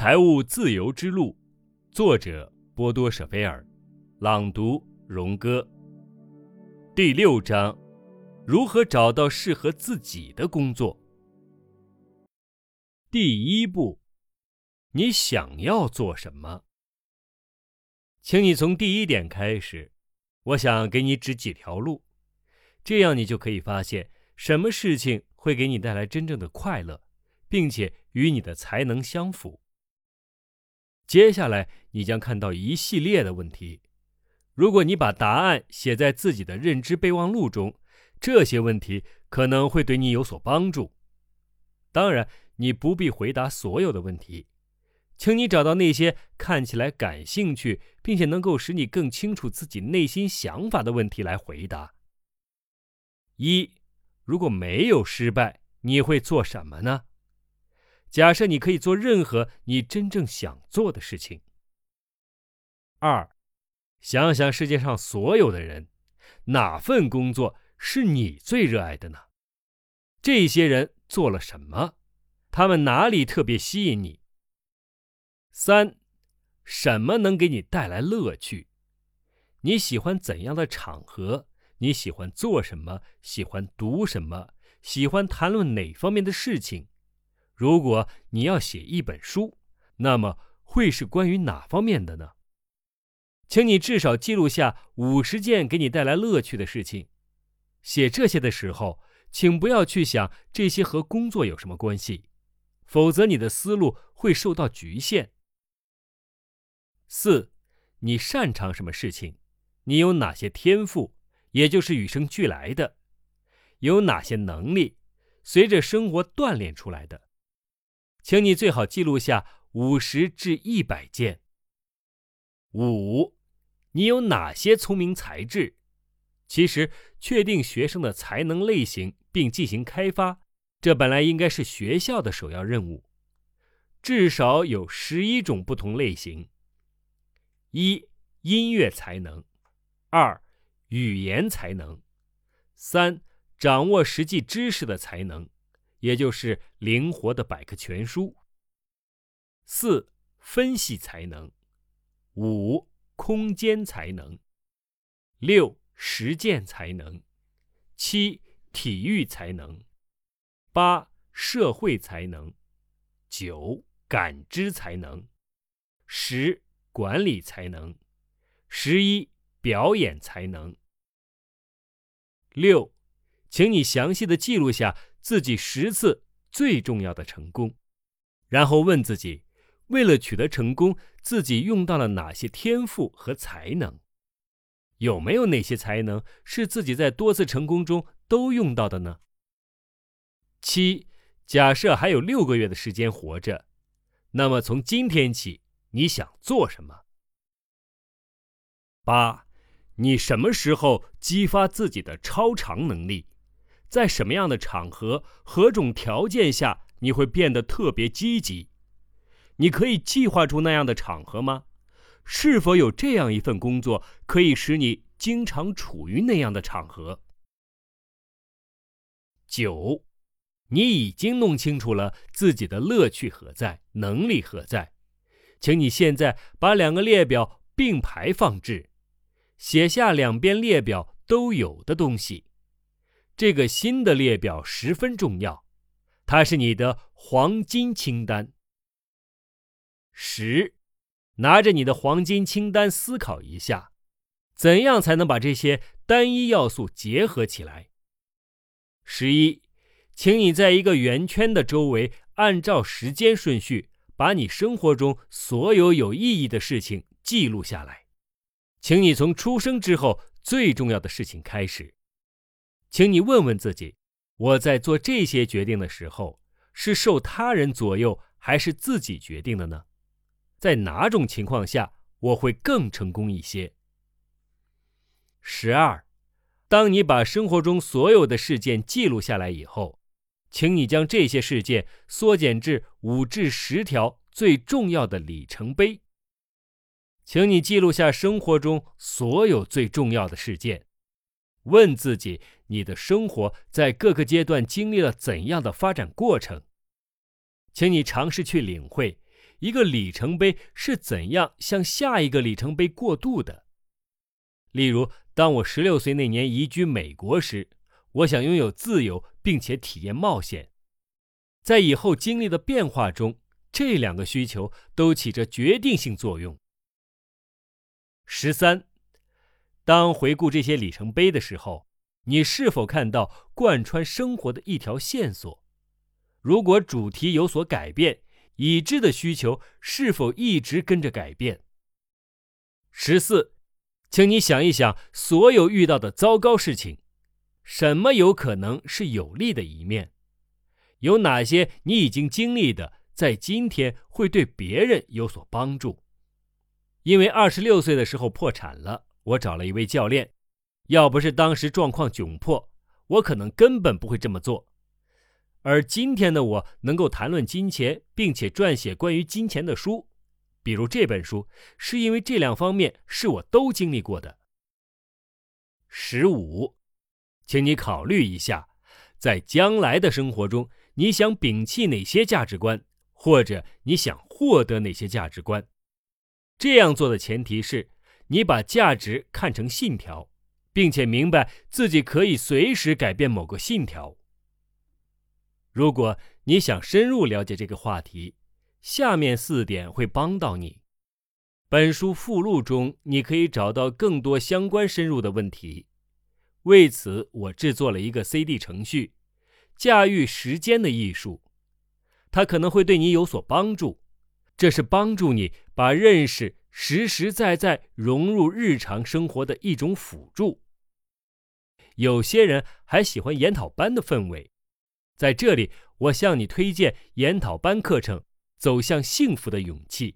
财务自由之路，作者波多舍菲尔，朗读荣哥。第六章：如何找到适合自己的工作。第一步，你想要做什么？请你从第一点开始。我想给你指几条路，这样你就可以发现什么事情会给你带来真正的快乐，并且与你的才能相符。接下来，你将看到一系列的问题。如果你把答案写在自己的认知备忘录中，这些问题可能会对你有所帮助。当然，你不必回答所有的问题，请你找到那些看起来感兴趣，并且能够使你更清楚自己内心想法的问题来回答。一，如果没有失败，你会做什么呢？假设你可以做任何你真正想做的事情。二，想想世界上所有的人，哪份工作是你最热爱的呢？这些人做了什么？他们哪里特别吸引你？三，什么能给你带来乐趣？你喜欢怎样的场合？你喜欢做什么？喜欢读什么？喜欢谈论哪方面的事情？如果你要写一本书，那么会是关于哪方面的呢？请你至少记录下五十件给你带来乐趣的事情。写这些的时候，请不要去想这些和工作有什么关系，否则你的思路会受到局限。四，你擅长什么事情？你有哪些天赋，也就是与生俱来的？有哪些能力，随着生活锻炼出来的？请你最好记录下五十至一百件。五，你有哪些聪明才智？其实，确定学生的才能类型并进行开发，这本来应该是学校的首要任务。至少有十一种不同类型：一、音乐才能；二、语言才能；三、掌握实际知识的才能。也就是灵活的百科全书。四、分析才能；五、空间才能；六、实践才能；七、体育才能；八、社会才能；九、感知才能；十、管理才能；十一、表演才能。六，请你详细的记录下。自己十次最重要的成功，然后问自己：为了取得成功，自己用到了哪些天赋和才能？有没有哪些才能是自己在多次成功中都用到的呢？七，假设还有六个月的时间活着，那么从今天起，你想做什么？八，你什么时候激发自己的超常能力？在什么样的场合、何种条件下，你会变得特别积极？你可以计划出那样的场合吗？是否有这样一份工作可以使你经常处于那样的场合？九，你已经弄清楚了自己的乐趣何在，能力何在，请你现在把两个列表并排放置，写下两边列表都有的东西。这个新的列表十分重要，它是你的黄金清单。十，拿着你的黄金清单思考一下，怎样才能把这些单一要素结合起来？十一，请你在一个圆圈的周围，按照时间顺序，把你生活中所有有意义的事情记录下来。请你从出生之后最重要的事情开始。请你问问自己：我在做这些决定的时候，是受他人左右，还是自己决定的呢？在哪种情况下我会更成功一些？十二，当你把生活中所有的事件记录下来以后，请你将这些事件缩减至五至十条最重要的里程碑。请你记录下生活中所有最重要的事件。问自己：你的生活在各个阶段经历了怎样的发展过程？请你尝试去领会，一个里程碑是怎样向下一个里程碑过渡的。例如，当我十六岁那年移居美国时，我想拥有自由，并且体验冒险。在以后经历的变化中，这两个需求都起着决定性作用。十三，当回顾这些里程碑的时候，你是否看到贯穿生活的一条线索？如果主题有所改变，已知的需求是否一直跟着改变？十四，请你想一想，所有遇到的糟糕事情，什么有可能是有利的一面？有哪些你已经经历的，在今天会对别人有所帮助？因为二十六岁的时候破产了，我找了一位教练。要不是当时状况窘迫，我可能根本不会这么做。而今天的我能够谈论金钱，并且撰写关于金钱的书，比如这本书，是因为这两方面是我都经历过的。十五，请你考虑一下，在将来的生活中。你想摒弃哪些价值观，或者你想获得哪些价值观？这样做的前提是你把价值看成信条，并且明白自己可以随时改变某个信条。如果你想深入了解这个话题，下面四点会帮到你。本书附录中你可以找到更多相关深入的问题。为此，我制作了一个 CD 程序。驾驭时间的艺术，它可能会对你有所帮助。这是帮助你把认识实实在在融入日常生活的一种辅助。有些人还喜欢研讨班的氛围，在这里，我向你推荐研讨班课程《走向幸福的勇气》。